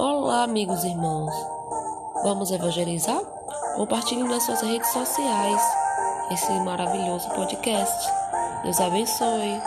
Olá, amigos e irmãos. Vamos evangelizar? Compartilhe nas suas redes sociais esse maravilhoso podcast. Deus abençoe.